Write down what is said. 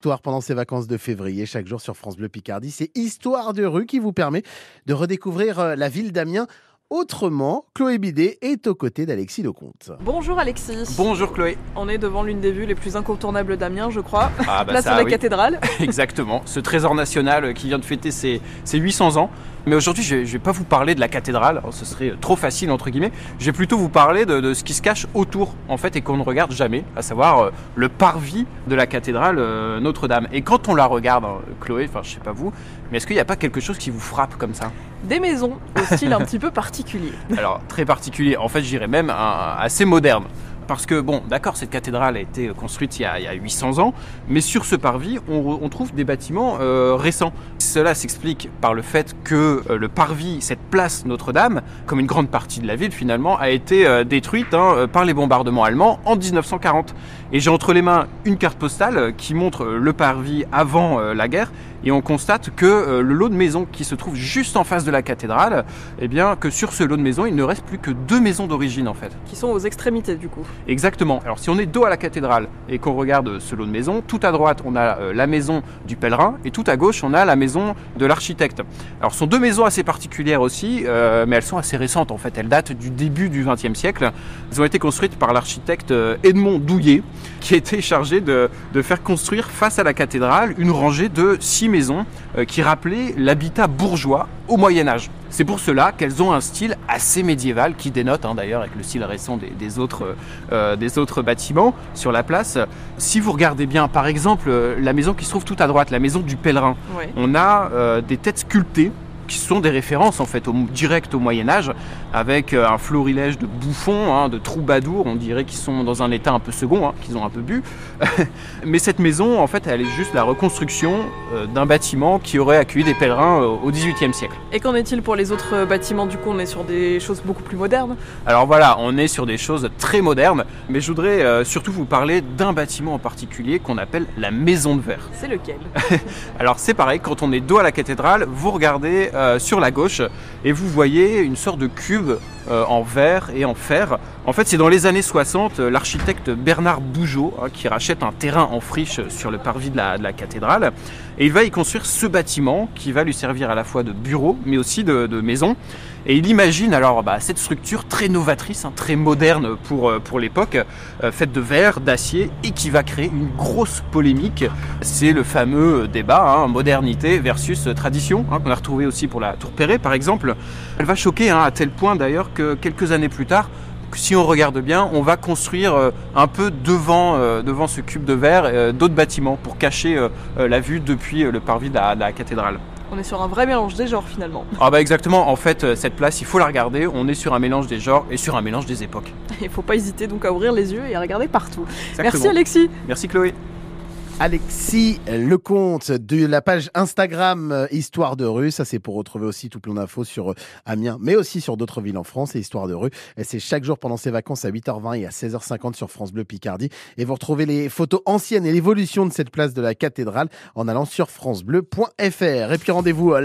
Histoire pendant ces vacances de février, chaque jour sur France Bleu Picardie, c'est Histoire de rue qui vous permet de redécouvrir euh, la ville d'Amiens autrement. Chloé Bidet est aux côtés d'Alexis Lecomte. Bonjour Alexis. Bonjour Chloé. On est devant l'une des vues les plus incontournables d'Amiens, je crois. Ah bah Place ça, de la oui. cathédrale. Exactement, ce trésor national qui vient de fêter ses, ses 800 ans. Mais aujourd'hui, je ne vais pas vous parler de la cathédrale, alors ce serait trop facile entre guillemets. Je vais plutôt vous parler de, de ce qui se cache autour, en fait, et qu'on ne regarde jamais, à savoir euh, le parvis de la cathédrale euh, Notre-Dame. Et quand on la regarde, hein, Chloé, enfin je sais pas vous, mais est-ce qu'il n'y a pas quelque chose qui vous frappe comme ça? Des maisons au style un petit peu particulier. Alors très particulier, en fait, je dirais même un- assez moderne. Parce que, bon, d'accord, cette cathédrale a été construite il y a, il y a 800 ans, mais sur ce parvis, on trouve des bâtiments euh, récents. Cela s'explique par le fait que euh, le parvis, cette place Notre-Dame, comme une grande partie de la ville finalement, a été euh, détruite hein, euh, par les bombardements allemands en 1940. Et j'ai entre les mains une carte postale qui montre le parvis avant la guerre, et on constate que le lot de maisons qui se trouve juste en face de la cathédrale, eh bien, que sur ce lot de maisons, il ne reste plus que deux maisons d'origine en fait. Qui sont aux extrémités du coup. Exactement. Alors si on est dos à la cathédrale et qu'on regarde ce lot de maisons, tout à droite on a la maison du pèlerin et tout à gauche on a la maison de l'architecte. Alors ce sont deux maisons assez particulières aussi, euh, mais elles sont assez récentes en fait. Elles datent du début du XXe siècle. Elles ont été construites par l'architecte euh, Edmond Douillet, qui a été chargé de, de faire construire face à la cathédrale une rangée de six maisons euh, qui rappelaient l'habitat bourgeois au Moyen Âge. C'est pour cela qu'elles ont un style assez médiéval qui dénote hein, d'ailleurs avec le style récent des, des autres, euh, des autres bâtiments sur la place. Si vous regardez bien, par exemple, euh, la maison qui se trouve tout à droite, la maison du pèlerin, on a euh, des têtes sculptées qui sont des références en fait au, direct au Moyen Âge avec euh, un florilège de bouffons, hein, de troubadours, on dirait qu'ils sont dans un état un peu second, hein, qu'ils ont un peu bu. Mais cette maison en fait elle est juste la reconstruction euh, d'un bâtiment qui aurait accueilli des pèlerins euh, au XVIIIe siècle. Et qu'en est-il pour les autres bâtiments? Du coup, on est sur des choses beaucoup plus modernes. Alors voilà, on est sur des choses très modernes, mais je voudrais euh, surtout vous parler d'un bâtiment en particulier qu'on appelle la Maison de Verre. C'est lequel? Alors c'est pareil, quand on est dos à la cathédrale, vous regardez euh, sur la gauche et vous voyez une sorte de cube euh, en verre et en fer. En fait, c'est dans les années 60, euh, l'architecte Bernard Bougeot hein, qui rachète un terrain en friche sur le parvis de la, cathédrale et il va y construire ce bâtiment qui va lui servir à la fois de bureau mais aussi de, maison. Et il imagine alors bah, cette structure très novatrice, hein, très moderne pour, pour l'époque, faite de verre, d'acier et qui va créer une grosse polémique. C'est le fameux débat hein, modernité versus tradition qu'on a retrouvé aussi pour la Tour Perret par exemple. Elle va choquer hein, à tel point d'ailleurs que quelques années plus tard, si on regarde bien, on va construire euh, un peu devant, euh, devant ce cube de verre euh, d'autres bâtiments pour cacher la vue depuis le parvis de la- de la cathédrale. On est sur un vrai mélange des genres finalement. Ah bah exactement, en fait cette place il faut la regarder, on est sur un mélange des genres et sur un mélange des époques. Il faut pas hésiter donc à ouvrir les yeux et à regarder partout. Exactement. Merci Alexis Merci Chloé. Alexis Lecomte de la page Instagram euh, Histoire de rue. Ça, c'est pour retrouver aussi tout plein d'infos sur euh, Amiens, mais aussi sur d'autres villes en France et Histoire de rue. Et C'est chaque jour pendant ces vacances à 8h20 et à 16h50 sur France Bleu Picardie. Et vous retrouvez les photos anciennes et l'évolution de cette place de la cathédrale en allant sur francebleu.fr. Et puis rendez-vous euh,